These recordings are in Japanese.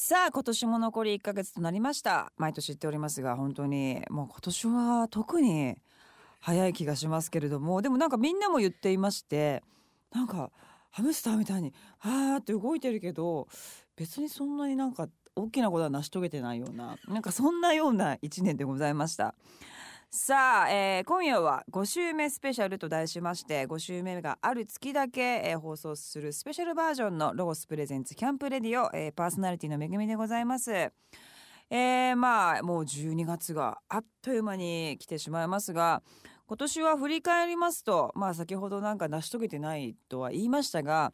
さあ今年も残り1ヶ月となりました。毎年言っておりますが本当にもう今年は特に早い気がしますけれどもでもなんかみんなも言っていましてなんかハムスターみたいにあーって動いてるけど別にそんなになんか大きなことは成し遂げてないようななんかそんなような1年でございました。さあ、えー今夜は5週目スペシャルと題しまして5週目がある月だけ、えー放送するスペシャルバージョンのロゴスプレゼンツキャンプレディオ、えーパーソナリティの恵みでございます。えーまあもう12月があっという間に来てしまいますが今年は振り返りますとまあ先ほどなんか成し遂げてないとは言いましたが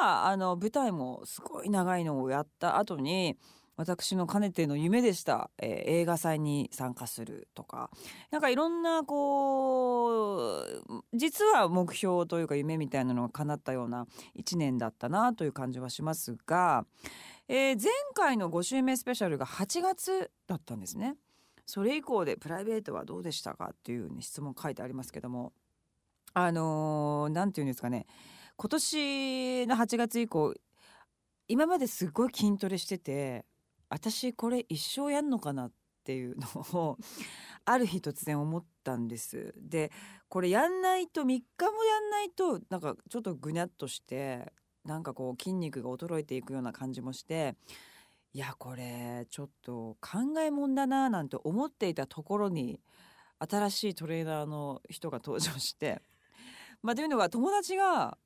まああの舞台もすごい長いのをやった後に私のかねての夢でした、えー映画祭に参加するとか。なんかいろんなこう実は目標というか夢みたいなのが叶ったような1年だったなという感じはしますが、えー前回の5週目スペシャルが8月だったんですね。それ以降でプライベートはどうでしたかっていう、ね、質問書いてありますけども。あのーていうんですかね。今年の8月以降今まですごい筋トレしてて私これ一生やんのかな？っていうのを ある日突然思ったんです。でこれやんないと3日もやんないとなんかちょっとぐにゃっとしてなんかこう筋肉が衰えていくような感じもしていやこれちょっと考えもんだななんて思っていたところに新しいトレーナーの人が登場してまあというのは友達が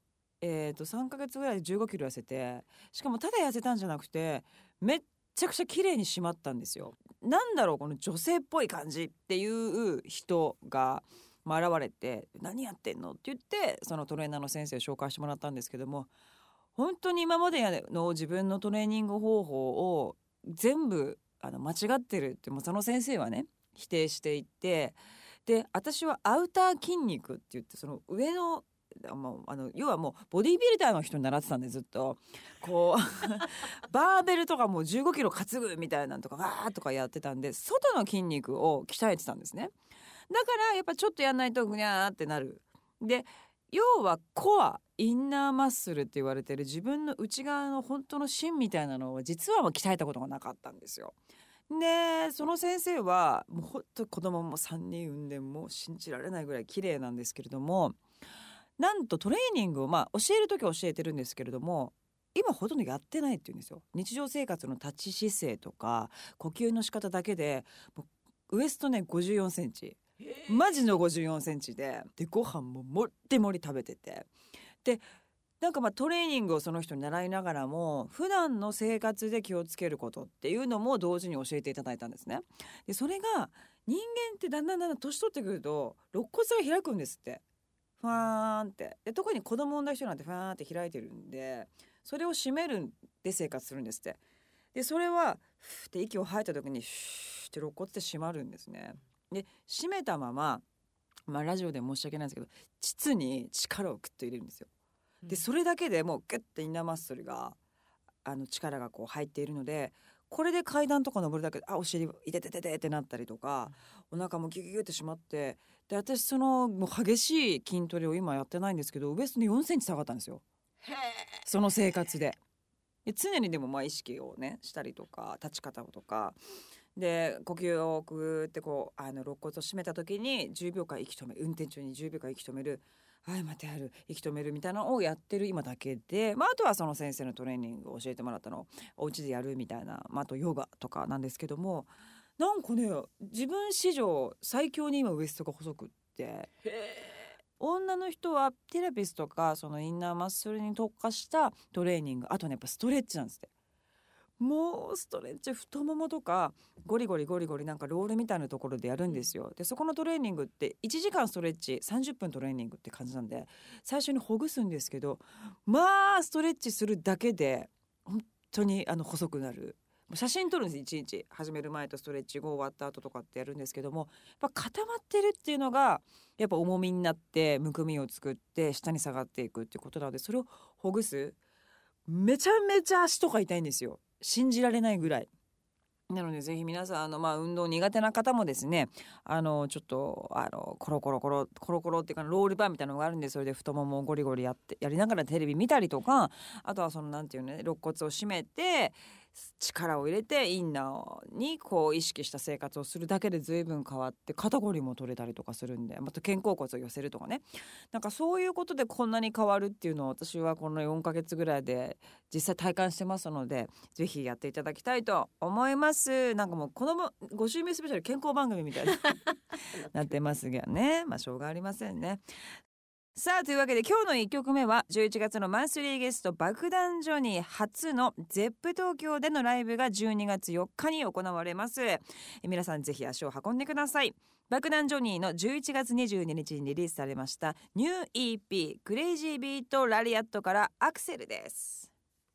えー、と3ヶ月ぐらいで1 5キロ痩せてしかもただ痩せたんじゃなくてめっちゃくちゃ綺麗に締まったんですよ。なんだろうこの女性っぽい感じっていう人が、現れて「何やってんの?」って言ってそのトレーナーの先生を紹介してもらったんですけども本当に今までの自分のトレーニング方法を全部あの間違ってるってもその先生はね否定していてで私はアウター筋肉って言ってその上のもうあの要はもうボディービルダーの人に習ってたんでずっと。こう バーベルとかもう15キロ担ぐみたいなのとかわーとかやってたんで外の筋肉を鍛えてたんですね。だからやっぱちょっとやんないとぐにゃーってなる。で要はコアインナーマッスルって言われてる自分の内側の本当の芯みたいなのを実はもう鍛えたことがなかったんですよ。でその先生はもうほんと子供も3人産んでもう信じられないぐらい綺麗なんですけれどもなんとトレーニングをまあ教える時は教えてるんですけれども今ほとんどやってないって言うんですよ日常生活の立ち姿勢とか呼吸の仕方だけでウエストね54センチマジの54センチででご飯ももりもり食べててでなんかまあトレーニングをその人に習いながらも普段の生活で気をつけることっていうのも同時に教えていただいたんですね。でそれが人間ってだんだんだんだん年取ってくると肋骨が開くんですって。ファーンって。で特に子供産んだ人なんてファーンって開いてるんでそれを締めるんで生活するんですって。でそれはふーって息を吐いた時にシューって肋骨って締まるんですね。で締めたまままあラジオで申し訳ないんですけど膣に力をグッと入れるんですよ。でそれだけでもうグッてインナーマッスルがあの力がこう入っているのでこれで階段とか登るだけであお尻いててててってなったりとかお腹もギュギュギュってしまってで私そのもう激しい筋トレを今やってないんですけどウエストに4センチ下がったんですよ。その生活で。で常にでもまあ意識をねしたりとか立ち方とか。で呼吸をグーってこうあの肋骨を締めた時に10秒間息止め運転中に10秒間息止めるはい待てある。息止めるみたいなのをやってる今だけで、まあ、あとはその先生のトレーニングを教えてもらったの。をお家でやるみたいな、まあ、あとヨガとかなんですけども。なんかね自分史上最強に今ウエストが細くって。女の人はテラピスとかそのインナーマッスルに特化したトレーニング。あとねやっぱストレッチなんですってもうストレッチ太ももとかゴリゴリゴリゴリなんかロールみたいなところでやるんですよ。でそこのトレーニングって1時間ストレッチ30分トレーニングって感じなんで最初にほぐすんですけどまあストレッチするだけで本当にあの細くなる。写真撮るんです一日。始める前とストレッチ後終わった後とかってやるんですけどもやっぱ固まってるっていうのがやっぱ重みになってむくみを作って下に下がっていくっていうことなのでそれをほぐす。めちゃめちゃ足とか痛いんですよ信じられないぐらい。なのでぜひ皆さんあの、まあ、運動苦手な方もですねあのちょっとあのコロコロコロコロコロっていうかロールバーみたいなのがあるんでそれで太ももをゴリゴリやってやりながらテレビ見たりとかあとはそのなんていうのね肋骨を締めて力を入れてインナーにこう意識した生活をするだけで随分変わって肩こりも取れたりとかするんでまた肩甲骨を寄せるとかね。なんかそういうことでこんなに変わるっていうのを私はこの4ヶ月ぐらいで実際体感してますのでぜひやっていただきたいと思います。なんかもうこの5週目スペシャル健康番組みたいになってますがね。まあしょうがありませんね。さあというわけで今日の1曲目は11月のマンスリーゲスト爆弾ジョニー初の ZEP 東京でのライブが12月4日に行われます。え皆さんぜひ足を運んでください。爆弾ジョニーの11月22日にリリースされましたニュー EP クレイジービートラリアットからアクセルです。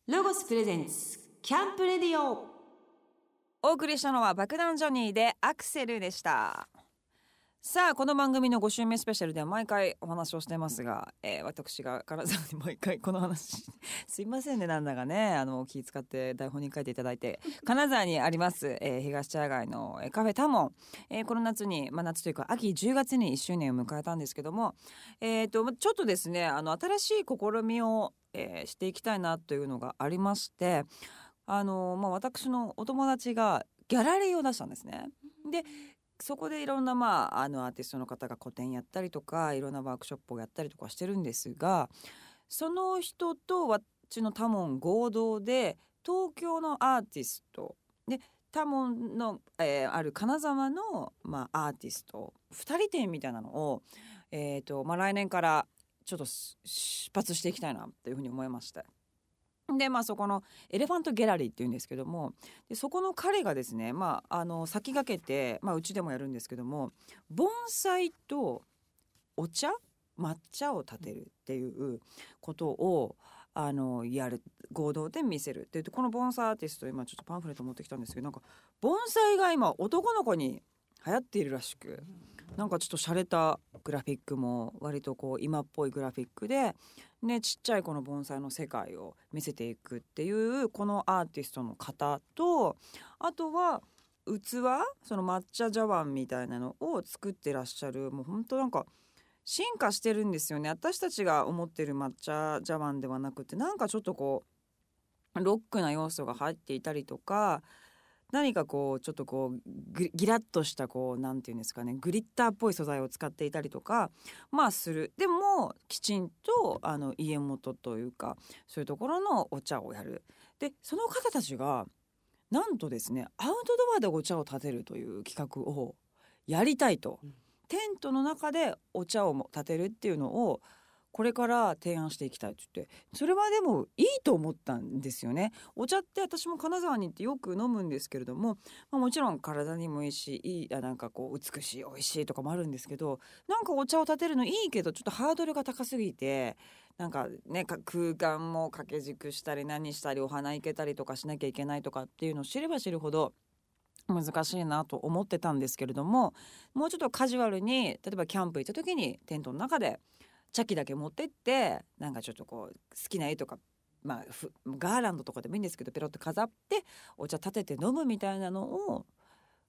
ロゴス presents Camp Radio。お送りしたのは爆弾ジョニーでアクセルでしたさあこの番組の5週目スペシャルでは毎回お話をしてますが、えー、私が金沢に毎回この話すいませんねなんだかねあの気使って台本に書いていただいて金沢にあります、えー、東茶屋街のカフェタモン、えー、この夏に、まあ、夏というか秋10月に1周年を迎えたんですけども、えーと、ちょっとですねあの新しい試みを、えー、していきたいなというのがありましてあの、まあ、私のお友達がギャラリーを出したんですね。でそこでいろんな、まあ、あのアーティストの方が個展やったりとかいろんなワークショップをやったりとかしてるんですがその人と私のタモン合同で東京のアーティストでタモンの、えー、ある金沢の、まあ、アーティスト2人展みたいなのを、えーとまあ、来年からちょっと出発していきたいなというふうに思いました。でまあそこのエレファントギャラリーっていうんですけどもでそこの彼がですねまああの先駆けて、まあ、うちでもやるんですけども盆栽とお茶抹茶を立てるっていうことをあのやる合同で見せるってこの盆栽アーティスト今ちょっとパンフレット持ってきたんですけどなんか盆栽が今男の子に流行っているらしく。なんかちょっと洒落たグラフィックも割とこう今っぽいグラフィックで、ね、ちっちゃいこの盆栽の世界を見せていくっていうこのアーティストの方とあとは器その抹茶茶碗みたいなのを作ってらっしゃるもうほんとなんか進化してるんですよね。私たちが思ってる抹茶茶碗ではなくてなんかちょっとこうロックな要素が入っていたりとか何かこうちょっとこうギラッとしたこうなんていうんですかねグリッターっぽい素材を使っていたりとかまあする。でもきちんとあの家元というかそういうところのお茶をやる。でその方たちがなんとですねアウトドアでお茶を立てるという企画をやりたいと、うん、テントの中でお茶を立てるっていうのをこれから提案していきたいって言ってそれはでもいいと思ったんですよね。お茶って私も金沢に行ってよく飲むんですけれども、まあ、もちろん体にもいいしいいなんかこう美しい美味しいとかもあるんですけどなんかお茶を立てるのいいけどちょっとハードルが高すぎてなんかね空間も掛け軸したり何したりお花いけたりとかしなきゃいけないとかっていうのを知れば知るほど難しいなと思ってたんですけれどももうちょっとカジュアルに例えばキャンプ行った時にテントの中で茶器だけ持ってってなんかちょっとこう好きな絵とかまあ、ガーランドとかでもいいんですけどペロッと飾ってお茶立てて飲むみたいなのを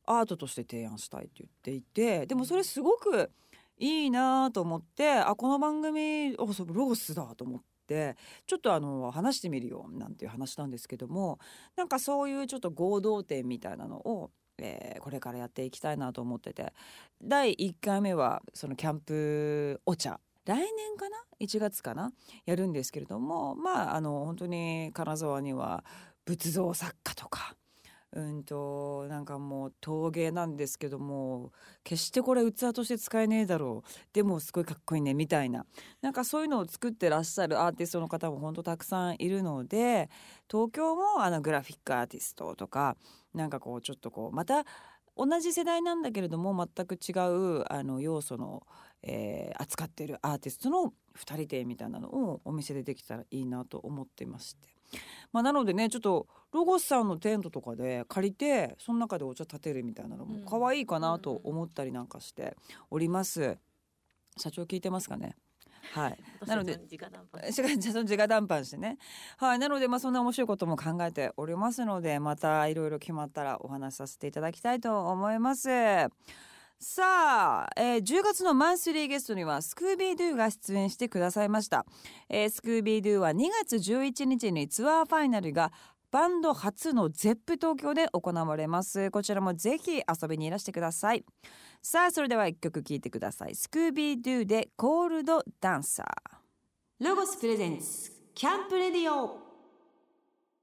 アートとして提案したいって言っていてでもそれすごくいいなと思ってあこの番組おそロゴスだと思ってちょっとあの話してみるよなんていう話なんですけどもなんかそういうちょっと合同点みたいなのをえー、これからやっていきたいなと思ってて第1回目はそのキャンプお茶来年かな？1月かな？やるんですけれどもまああの本当に金沢には仏像作家とかうんとなんかもう陶芸なんですけども決してこれ器として使えねえだろう。でもすごいかっこいいねみたいな。なんかそういうのを作ってらっしゃるアーティストの方も本当たくさんいるので東京もあのグラフィックアーティストとかなんかこうちょっとこうまた同じ世代なんだけれども全く違うあの要素のえー、扱っているアーティストの2人展みたいなのをお店でできたらいいなと思ってまして。まあ、なのでねちょっとロゴスさんのテントとかで借りてその中でお茶立てるみたいなのも可愛いかなと思ったりなんかしております。社長聞いてますかね？はい。なので直談判。直談判してね。はい。なのでまあそんな面白いことも考えておりますのでまたいろいろ決まったらお話しさせていただきたいと思います。さあ、えー、10月のマンスリーゲストにはスクービードゥが出演してくださいました、えー、スクービードゥは2月11日にツアーファイナルがバンド初のゼップ東京で行われます。こちらもぜひ遊びにいらしてください。さあそれでは一曲聴いてください。スクービードゥでコールドダンサー。ロゴスプレゼンツキャンプレディオ。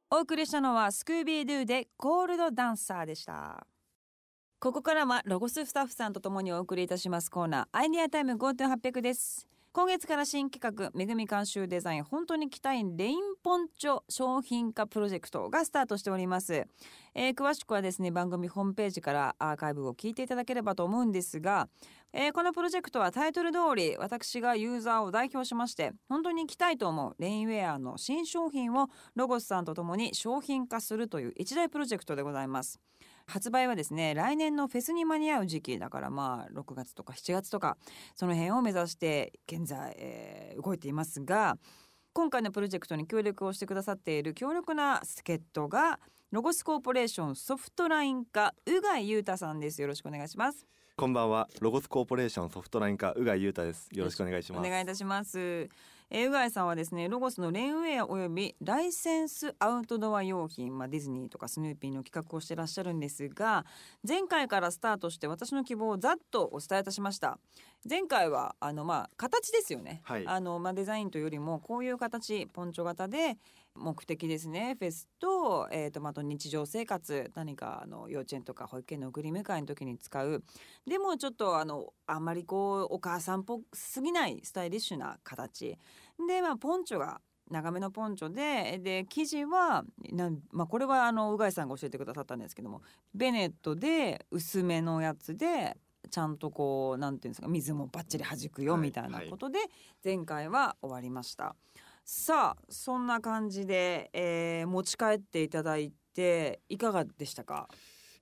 お送りしたのはスクービードゥでコールドダンサーでしたここからはロゴススタッフさんとともにお送りいたしますコーナーアイデアタイム5.800です。今月から新企画めぐみ監修デザイン本当に着たいレインポンチョ商品化プロジェクトがスタートしております、えー詳しくはですね番組ホームページからアーカイブを聞いていただければと思うんですが、えーこのプロジェクトはタイトル通り私がユーザーを代表しまして本当に着たいと思うレインウェアの新商品をロゴスさんとともに商品化するという一大プロジェクトでございます。発売はですね来年のフェスに間に合う時期だからまあ6月とか7月とかその辺を目指して現在、えー動いていますが今回のプロジェクトに協力をしてくださっている強力な助っ人がロゴスコーポレーションソフトライン課宇貝裕太さんです。よろしくお願いします。こんばんは。ロゴスコーポレーションソフトライン課宇賀裕太です。よろしくお願いします。お願いいたします。えー、宇貝さんはですねロゴスのレインウェアおよびライセンスアウトドア用品、まあ、ディズニーとかスヌーピーの企画をしてらっしゃるんですが前回からスタートして私の希望をざっとお伝えいたしました。前回はあのまあ形ですよね、はい。あのまあ、デザインというよりもこういう形ポンチョ型で目的ですね。フェスと,、えー、とまああと日常生活何かあの幼稚園とか保育園の送り迎えの時に使う。でもちょっとあのあんまりこうお母さんっぽすぎないスタイリッシュな形。でまあポンチョが長めのポンチョでで生地はなん、まあ、これはあのうがいさんが教えてくださったんですけどもベネットで薄めのやつでちゃんとこうなんていうんですか水もバッチリ弾くよはい。みたいなことで前回は終わりました。さあそんな感じで、えー持ち帰っていただいていかがでしたか？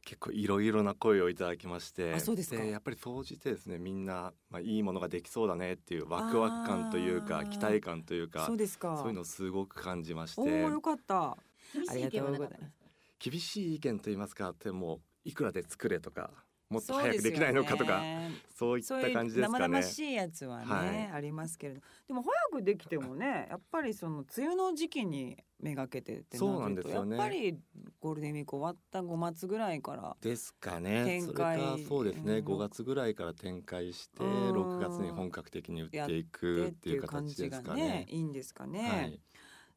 結構いろいろな声をいただきましてあそうですか。やっぱり総じてですねみんな、まあ、いいものができそうだねっていうワクワク感というか期待感というかそうですか。そういうのをすごく感じましおおてよかった。厳しい意見はなかったです厳しい意見と言いますかでもいくらで作れとかもっと早くできないのかとかそうね。そういった感じですかね。々しいやつはね、はいありますけれど。でも早くできてもねやっぱりその梅雨の時期にめがけてってなるとそうなんですよね。やっぱりゴールデンウィーク終わった5月ぐらいからですかね。展それか開そうですね、うん。5月ぐらいから展開してうん。6月に本格的に売っていくでっていう形ですかね。ね。いいんですかね、はい、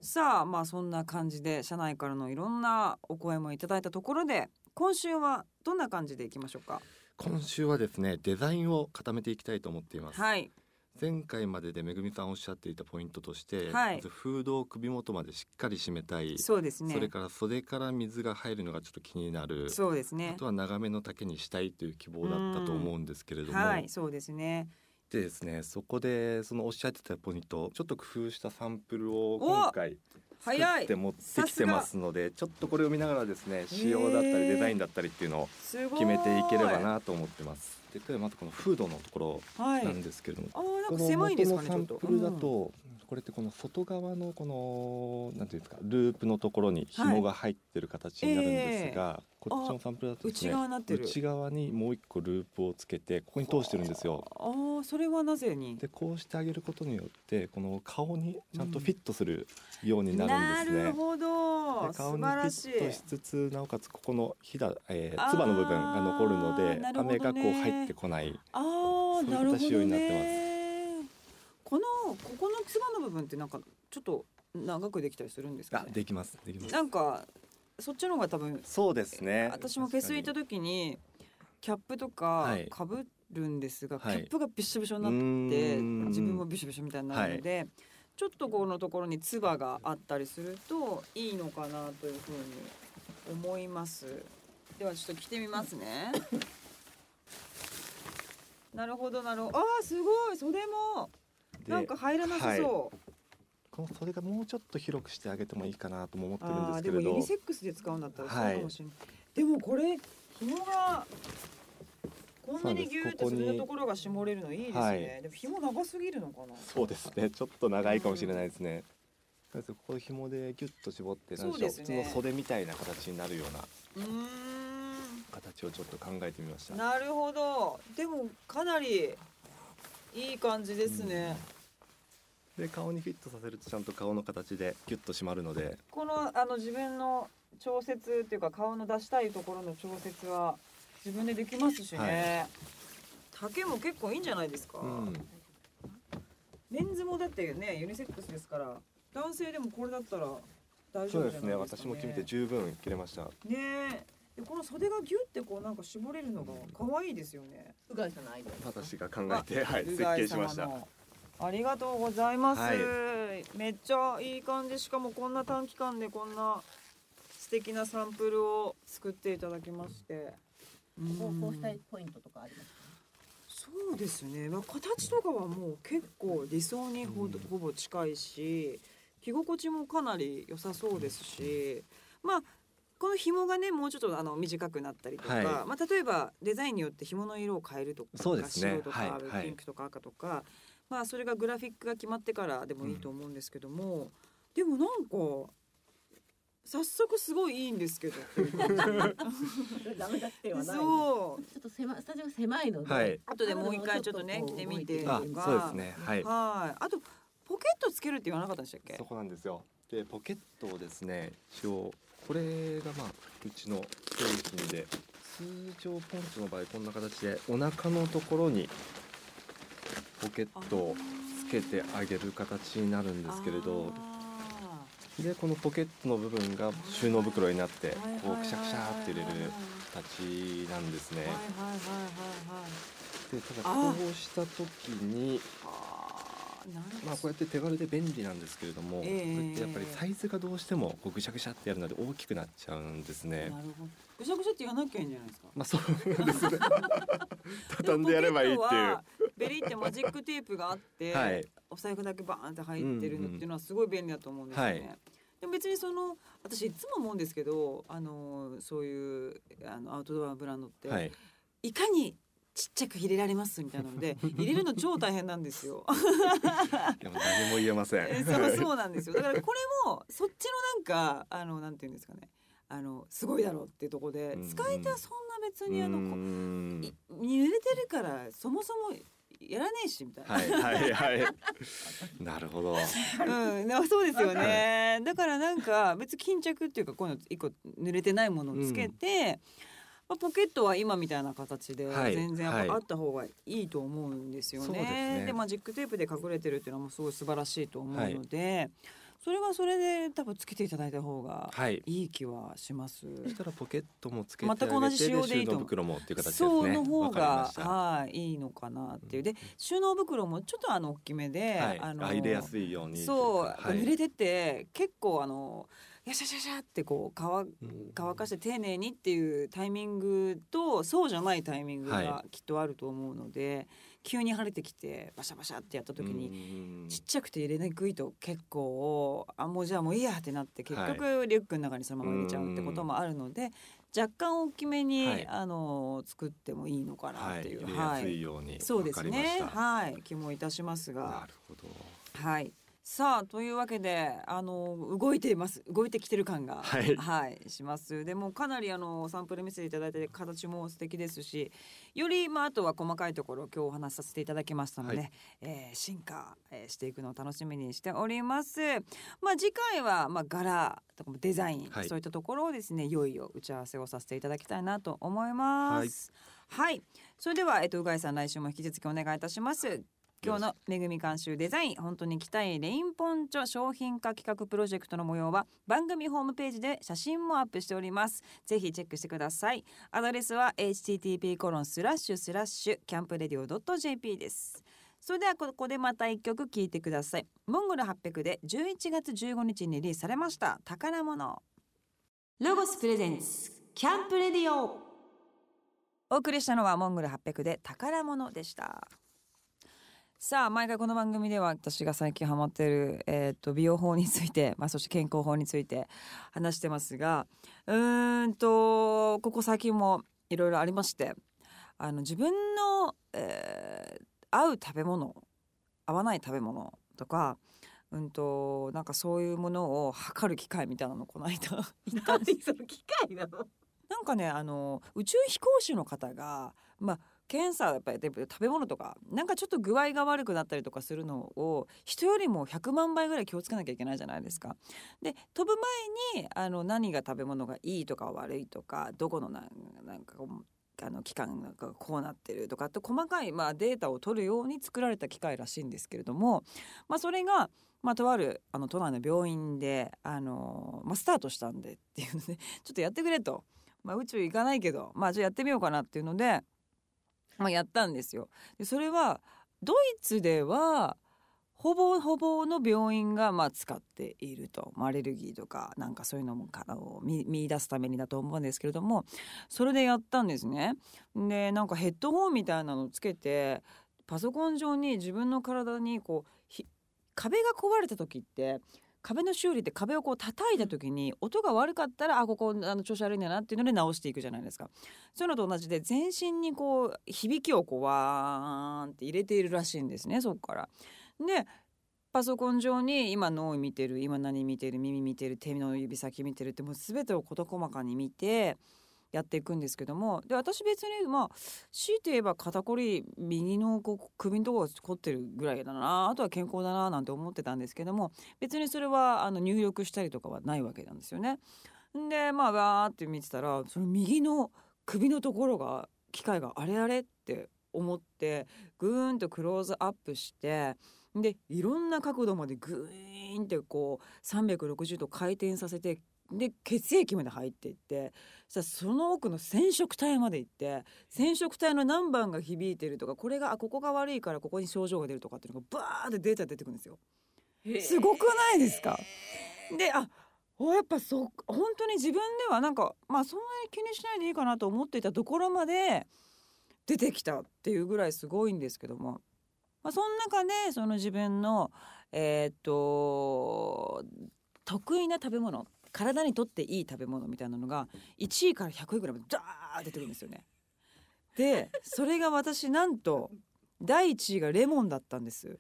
さあまあそんな感じで社内からのいろんなお声もいただいたところで今週はどんな感じでいきましょうか？今週はですねデザインを固めていきたいと思っています。はい。前回まででめぐみさんおっしゃっていたポイントとして、はい。まずフードを首元までしっかり締めたい、そうですね。それから袖から水が入るのがちょっと気になる、そうですね。あとは長めの丈にしたいという希望だったと思うんですけれども、はいそうですねでですねそこでそのおっしゃってたポイントちょっと工夫したサンプルを今回作って持ってきてますのでちょっとこれを見ながらですね仕様だったりデザインだったりっていうのを決めていければなと思ってます。でではまずこのフードのところはい。なんですけれども、あーなんか狭いですかねサンプルだと、これってこの外側のこのなんていうんですかループのところに紐が入ってる形になるんですが、こっちのサンプルだとですね内側になってる。内側にもう一個ループをつけてここに通してるんですよ。ああそれはなぜに？でこうしてあげることによってこの顔にちゃんとフィットするようにななるんですね。るほど。顔にフィットしつつなおかつここのひだ、えあーー、つばの部分が残るので雨がこう入ってこない。ああそういった仕様になってねこのここのつばの部分ってなんかちょっと長くできたりするんですかね？あできます。できます。なんかそっちの方が多分そうですね。私もフェス行った確時にキャップとかはい。かぶるんですが、はい。キャップがびっしょびしょになうって自分もびしょびしょみたいになるので、ちょっとこのところにつばがあったりするといいのかなというふうに思います。ではちょっと着てみますね。なるほどなるほど。あーすごい。袖もでなんか入らなさはい。そう、この袖がもうちょっと広くしてあげてもいいかなとも思ってるんあですけれど。ーでもユニセックスで使うんだったらそうはいかもしれない、でもこれ紐がこんなにギューってそうです袖のところが絞れるのいいですね、はい。でも紐長すぎるのかな。そうですね。ちょっと長いかもしれないですね、とりあえずここ紐でギュッと絞ってなんでしょうそうですね。普通の袖みたいな形になるような形をちょっと考えてみました。なるほど。でもかなりいい感じですね、で顔にフィットさせるとちゃんと顔の形でギュッと締まるので。このあの自分の調節っていうか顔の出したいところの調節は自分でできますしね、丈も結構いいんじゃないですか、うん。メンズもだってねユニセックスですから男性でもこれだったら大丈夫ねじゃないですか、ね、私も決めて十分切れました。ねえ。でこの袖がギュってこうなんか絞れるのが可愛いですよね。うがいさんのアイデア私が考えてはい設計しましたありがとうございます、はい。めっちゃいい感じ。しかもこんな短期間でこんな素敵なサンプルを作っていただきまして。こうこうしたいいポイントとかありますかそうですね、まあ、形とかはもう結構理想にほ,、うんほぼ近いし着心地もかなり良さそうですし、まあこの紐がねもうちょっとあの短くなったりとか、はい。まあ、例えばデザインによって紐の色を変えるとかそうですね。白とか、はい。はい。ピンクとか赤とか、まあ、それがグラフィックが決まってからでもいいと思うんですけども、でもなんか早速すごいいいんですけどダメだってはないそう。ちょっと狭いスタジオが狭いので、はい。後でもう一回ちょっとね着てみてあとか。そうですね。はい。はい。あとポケットつけるって言わなかったでしたっけ？そ？こなんですよ。でポケットをですね一応これがまあうちの製品で通常ポンチョの場合こんな形でお腹のところにポケットをつけてあげる形になるんですけれどあでこのポケットの部分が収納袋になってこうくしゃくしゃって入れるはい形なんですね。でただこうした時に。まあこうやって手軽で便利なんですけれども、ええこれってやっぱりサイズがどうしてもこうぐしゃぐしゃってやるので大きくなっちゃうんですね。ぐしゃぐしゃって言わなきゃいいんじゃないですか？まあそうですね。畳んでやればいいっていう。ベリってマジックテープがあって、はいお財布だけバーンって入ってるのっていうのはすごい便利だと思うんですよね。はいでも別にその私いつも思うんですけどあのそういうあのアウトドアブランドって、はい。いかにちっちゃく入れられますみたいなので 入れるの超大変なんですよ。いやもう何も言えません。えそう そうなんですよ。だからこれもそっちのなんかあのなんていうんですかね。あのすごいだろうっていうところでうんうん使い手はそんな別にあのうーこんい濡れてるからそもそもやらねえしみたいな。はいはいはい。なるほど。うん、なそうですよね。だからなんか別に巾着っていうかこういうの一個濡れてないものをつけて、まあ、ポケットは今みたいな形ではい全然あった方がいいと思うんですよね。そうですねマジックテープで隠れてるっていうのはもうすごい素晴らしいと思うので、それはそれで多分つけていただいた方がはい。いい気はします。そしたらポケットもつけてあげて全く同じ仕様でいいと袋もっていう形ですね。そうの方がはいいいのかなっていうで収納袋もちょっとあの大きめで、はい。あのあ入れやすいように。そう、はい。濡れてて結構あのやしゃしゃしゃってこう乾うん乾かして丁寧にっていうタイミングとそうじゃないタイミングがはきっとあると思うので、急に晴れてきてバシャバシャってやった時に。にちっちゃくて入れにくいと結構あもうじゃあもういいやってなって結はい局リュックの中にそのまま入れちゃうってこともあるので若干大きめに、はいあの作ってもいいのかなはい。っていう、入れやすいように。そうですねはい気もいたしますがなるほど。はい。さあというわけであの動いています。動いてきてる感がはい。します。でもかなりあのサンプル見せていただいて形も素敵ですしよりまああとは細かいところを今日お話しさせていただきましたので、はい。えー進化えーしていくのを楽しみにしております。まあ次回はまあ柄とかもデザイン、はい。そういったところをですねいよいよ打ち合わせをさせていただきたいなと思います。はい、それではえっとうがいさん来週も引き続きお願いいたします今日のめぐみ監修デザイン本当に着たいレインポンチョ商品化企画プロジェクトの模様は番組ホームページで写真もアップしております。ぜひチェックしてください。アドレスは http コロンスラッシュスラッシュキャンプレディオ .jp です。それではここでまた一曲聴いてください。モンゴル800で11月15日にリリースされました宝物。ロゴスプレゼンツキャンプレディオ。お送りしたのはモンゴル800で宝物でした。さあ毎回この番組では私が最近ハマっている、えー、と美容法について、まあ、そして健康法について話してますがうーんとここ最近もいろいろありましてあの自分の、えー合う食べ物合わない食べ物とかうんとなんかそういうものを測る機会みたいなのこの間 行ったんです何その機械なの？なんかねあの宇宙飛行士の方が、まあ、検査やっぱり食べ物とかなんかちょっと具合が悪くなったりとかするのを人よりも100万倍ぐらい気をつけなきゃいけないじゃないですか。で飛ぶ前にあの何が食べ物がいいとか悪いとかどこのなんかあの期間がこうなってるとかって細かい、まあ、データを取るように作られた機械らしいんですけれども、まあ、それが、まあ、とあるあの都内の病院であの、まあ、スタートしたんでっていうので ちょっとやってくれと、まあ、宇宙行かないけど、まあ、じゃあやってみようかなっていうので。まあ、やったんですよ。でそれはドイツではほぼほぼの病院がまあ使っているとアレルギーとかなんかそういうのもかを見見出すためにだと思うんですけれどもそれでやったんですね。でなんかヘッドホンみたいなのつけてパソコン上に自分の体にこう壁が壊れた時って壁の修理って壁をこう叩いた時に音が悪かったらあここあの調子悪いんだなっていうので直していくじゃないですかそういうのと同じで全身にこう響きをこうわーんって入れているらしいんですねそこから。でパソコン上に今脳見てる今何見てる耳見てる手の指先見てるってもう全てを事細かに見てやっていくんですけどもで私別にまあ強いて言えば肩こり右のこう首のところが凝ってるぐらいだなあとは健康だななんて思ってたんですけども別にそれはあの入力したりとかはないわけなんですよね。でまあわーって見てたらその右の首のところが機械があれあれって思ってぐーんとクローズアップしてでいろんな角度までグーンってこう360度回転させてで血液まで入っていってさその奥の染色体まで行って染色体の何番が響いてるとかこれがあここが悪いからここに症状が出るとかっていうのがバーってデータ出てくるんですよ。すごくないですか？であやっぱそ本当に自分ではなんかまあそんなに気にしないでいいかなと思っていたところまで出てきたっていうぐらいすごいんですけども、まあ、その中でその自分のえー、っと得意な食べ物体にとっていい食べ物みたいなのが1位から100位ぐらいまでダー出てくるんですよね。でそれが私なんと第1位がレモンだったんです。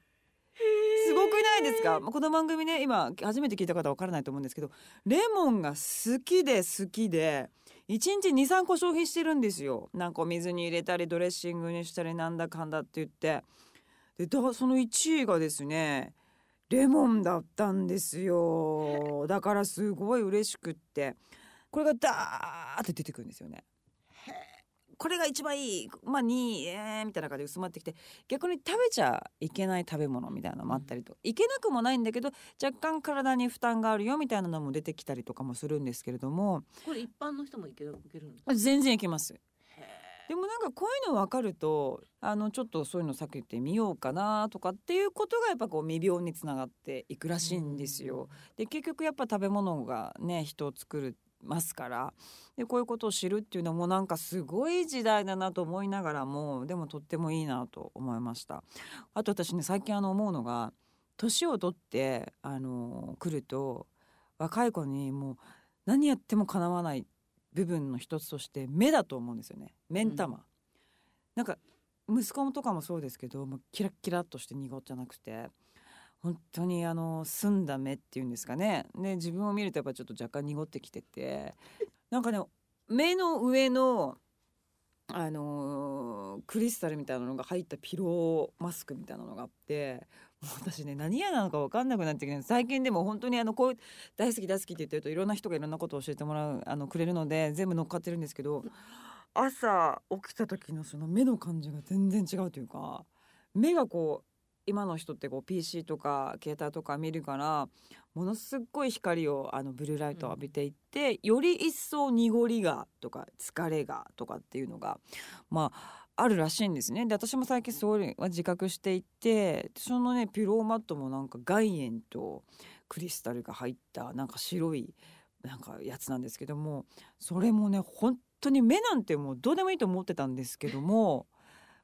すごくないですか？この番組ね今初めて聞いた方は分からないと思うんですけどレモンが好きで好きで1日23個消費してるんですよなんか水に入れたりドレッシングにしたりなんだかんだって言ってでだその1位がですねレモンだったんですよ。だからすごい嬉しくって。これがダーって出てくるんですよね。これが一番いい。まあ2位えー、みたいな感じで薄まってきて。逆に食べちゃいけない食べ物みたいなのもあったりと、いけなくもないんだけど若干体に負担があるよみたいなのも出てきたりとかもするんですけれども。これ一般の人もいけるいける全然いけますでもなんかこういうの分かるとあのちょっとそういうの避けてみようかなとかっていうことがやっぱこう未病につながっていくらしいんですよ。で結局やっぱ食べ物がね人を作るますから。でこういうことを知るっていうのもなんかすごい時代だなと思いながらもでもとってもいいなと思いました。あと私ね最近あの思うのが年を取ってあの来ると若い子にもう何やってもかなわない部分の一つとして目だと思うんですよね。目ん玉、うん、なんか息子とかもそうですけどもうキラッキラっとして濁じゃなくて。本当にあの澄んだ目っていうんですかね。で自分を見るとやっぱちょっと若干濁ってきてて。なんかね目の上のあのー、クリスタルみたいなのが入ったピローマスクみたいなのがあって私ね何屋なのか分かんなくなってきて最近でも本当にあのこう大好き大好きって言ってるといろんな人がいろんなことを教えてもらうあのくれるので全部乗っかってるんですけど朝起きた時のその目の感じが全然違うというか目がこう今の人ってこう PC とか携帯とか見るからものすごい光をあのブルーライトを浴びていって、うん、より一層濁りがとか疲れがとかっていうのがまああるらしいんですね。で私も最近それは自覚していてそのねピローマットもなんか岩塩とクリスタルが入ったなんか白いなんかやつなんですけどもそれもね本当に目なんてもうどうでもいいと思ってたんですけども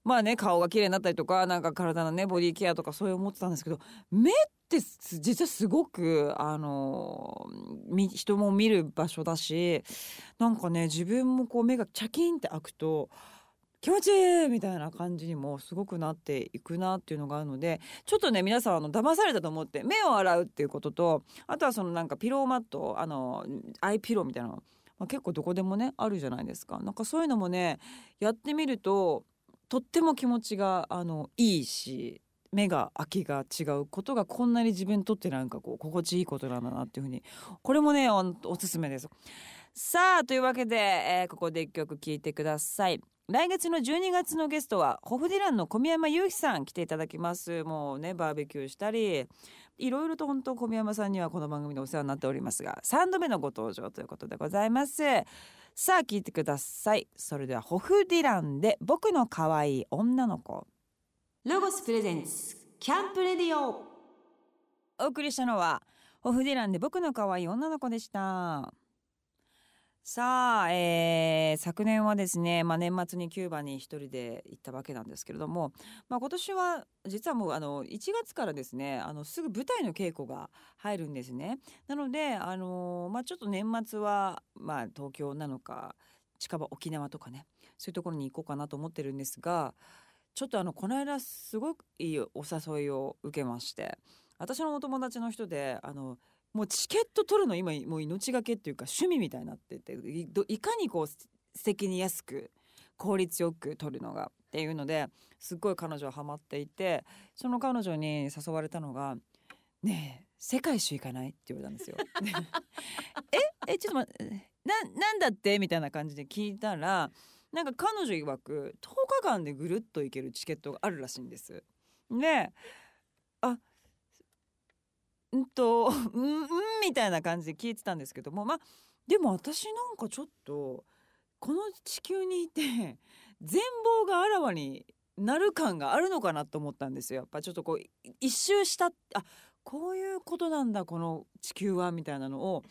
まあね顔が綺麗になったりとかなんか体のねボディケアとかそういう思ってたんですけど目って実はすごくあの人も見る場所だしなんかね自分もこう目がチャキンって開くと気持ちいいみたいな感じにもすごくなっていくなっていうのがあるのでちょっとね皆さんあの騙されたと思って目を洗うっていうこととあとはそのなんかピローマットあのアイピローみたいなの、まあ、結構どこでもねあるじゃないですか。なんかそういうのもねやってみるととっても気持ちがあのいいし目が空きが違うことがこんなに自分にとってなんかこう心地いいことなんだなっていうふうにこれもねおおすすめです。さあというわけで、えーここで一曲聴いてください。来月の12月のゲストはホフディランの小宮山雄飛さん来ていただきますもうねバーベキューしたりいろいろと本当小宮山さんにはこの番組でお世話になっておりますが3度目のご登場ということでございますさあ聞いてください。それではホフディランで僕の可愛い女の子。ロゴスプレゼンツキャンプレディオ。お送りしたのはホフディランで僕の可愛い女の子でしたさあ、えー昨年はですね、まあ、年末にキューバに一人で行ったわけなんですけれども、まあ、今年は実はもうあの1月からですねあのすぐ舞台の稽古が入るんですね。なので、あのまあ、ちょっと年末は、まあ、東京なのか近場沖縄とかねそういうところに行こうかなと思ってるんですがちょっとあのこの間すごくいいお誘いを受けまして私のお友達の人であのもうチケット取るの今もう命がけっていうか趣味みたいになってていどいかにこう素敵に安く効率よく取るのがっていうのですっごい彼女はハマっていてその彼女に誘われたのが「ねえ世界一周行かない?」って言われたんですよ。で ええちょっと待ってななんだってみたいな感じで聞いたらなんか彼女曰く10日間でぐるっと行けるチケットがあるらしいんです。であうんと うんんみたいな感じで聞いてたんですけどもまあでも私なんかちょっとこの地球にいて 全貌があらわになる感があるのかなと思ったんですよ。やっぱちょっとこう一周したあこういうことなんだこの地球はみたいなのを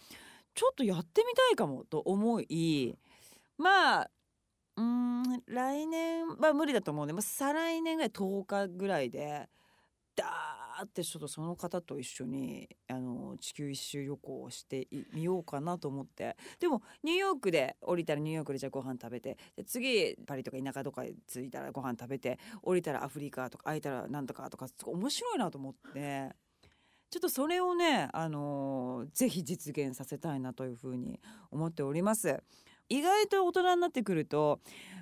ちょっとやってみたいかもと思いまあうん来年は無理だと思うんで、まあ、再来年ぐらい10日ぐらいでダーってちょっとその方と一緒にあの地球一周旅行をしてみようかなと思ってでもニューヨークで降りたらニューヨークでじゃあご飯食べてで次パリとか田舎とかに着いたらご飯食べて降りたらアフリカとか空いたらなんとかとか面白いなと思ってちょっとそれをね、あのぜひ実現させたいなというふうに思っております。意外と大人になってくると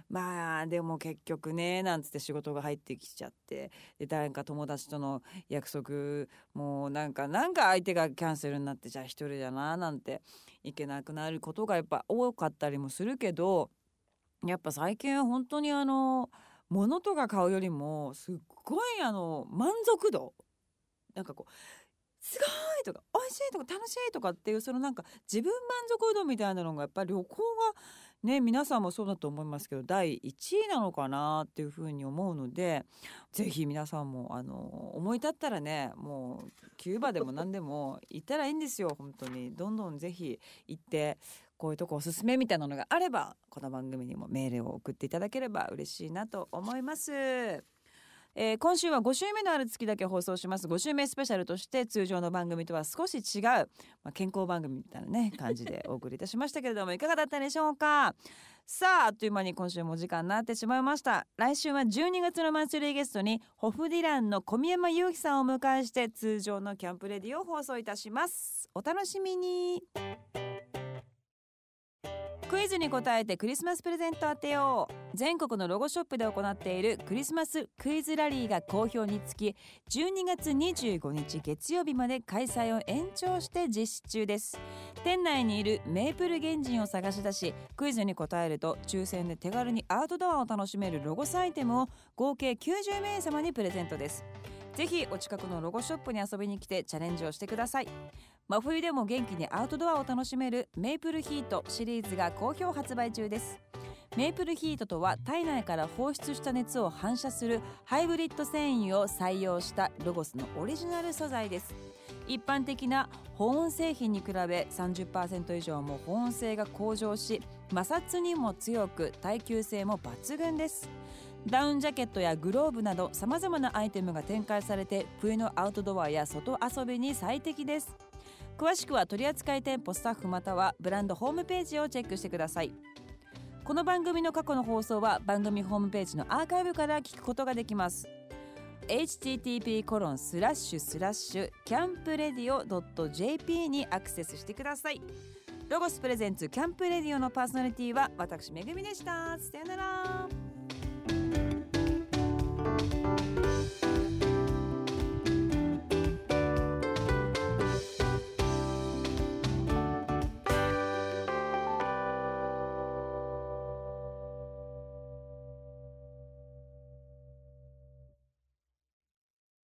まあでも結局ねなんつって仕事が入ってきちゃってで誰か友達との約束もうなんかなんか相手がキャンセルになってじゃあ一人だななんていけなくなることがやっぱ多かったりもするけどやっぱ最近は本当にあの物とか買うよりもすっごいあの満足度。なんかこうすごいとか美味しいとか楽しいとかっていうそのなんか自分満足度みたいなのがやっぱり旅行がね皆さんもそうだと思いますけど第1位なのかなっていうふうに思うのでぜひ皆さんもあの思い立ったらねもうキューバでも何でも行ったらいいんですよ本当にどんどんぜひ行ってこういうとこおすすめみたいなのがあればこの番組にもメールを送っていただければ嬉しいなと思います。えー今週は5週目のある月だけ放送します。5週目スペシャルとして通常の番組とは少し違う、まあ、健康番組みたいなね感じでお送りいたしましたけれどもいかがだったでしょうか？さああっという間に今週もお時間になってしまいました。来週は12月のマンスリーゲストにホフディランの小宮山雄飛さんをお迎えして通常のキャンプレディを放送いたします。お楽しみに。クイズに答えてクリスマスプレゼント当てよう。全国のロゴショップで行っているクリスマスクイズラリーが好評につき12月25日月曜日まで開催を延長して実施中です。店内にいるメープル原人を探し出しクイズに答えると抽選で手軽にアウトドアを楽しめるロゴスアイテムを合計90名様にプレゼントです。ぜひお近くのロゴショップに遊びに来てチャレンジをしてください。真冬でも元気にアウトドアを楽しめるメープルヒートシリーズが好評発売中です。メープルヒートとは体内から放出した熱を反射するハイブリッド繊維を採用したロゴスのオリジナル素材です。一般的な保温製品に比べ30%以上も保温性が向上し摩擦にも強く耐久性も抜群です。ダウンジャケットやグローブなどさまざまなアイテムが展開されて冬のアウトドアや外遊びに最適です。詳しくは取扱店舗スタッフまたはブランドホームページをチェックしてください。この番組の過去の放送は番組ホームページのアーカイブから聞くことができます。http コロンスラッシュスラッシュキャンプレディオ .jp にアクセスしてください。ロゴスプレゼンツキャンプレディオのパーソナリティは私めぐみでした。さよなら。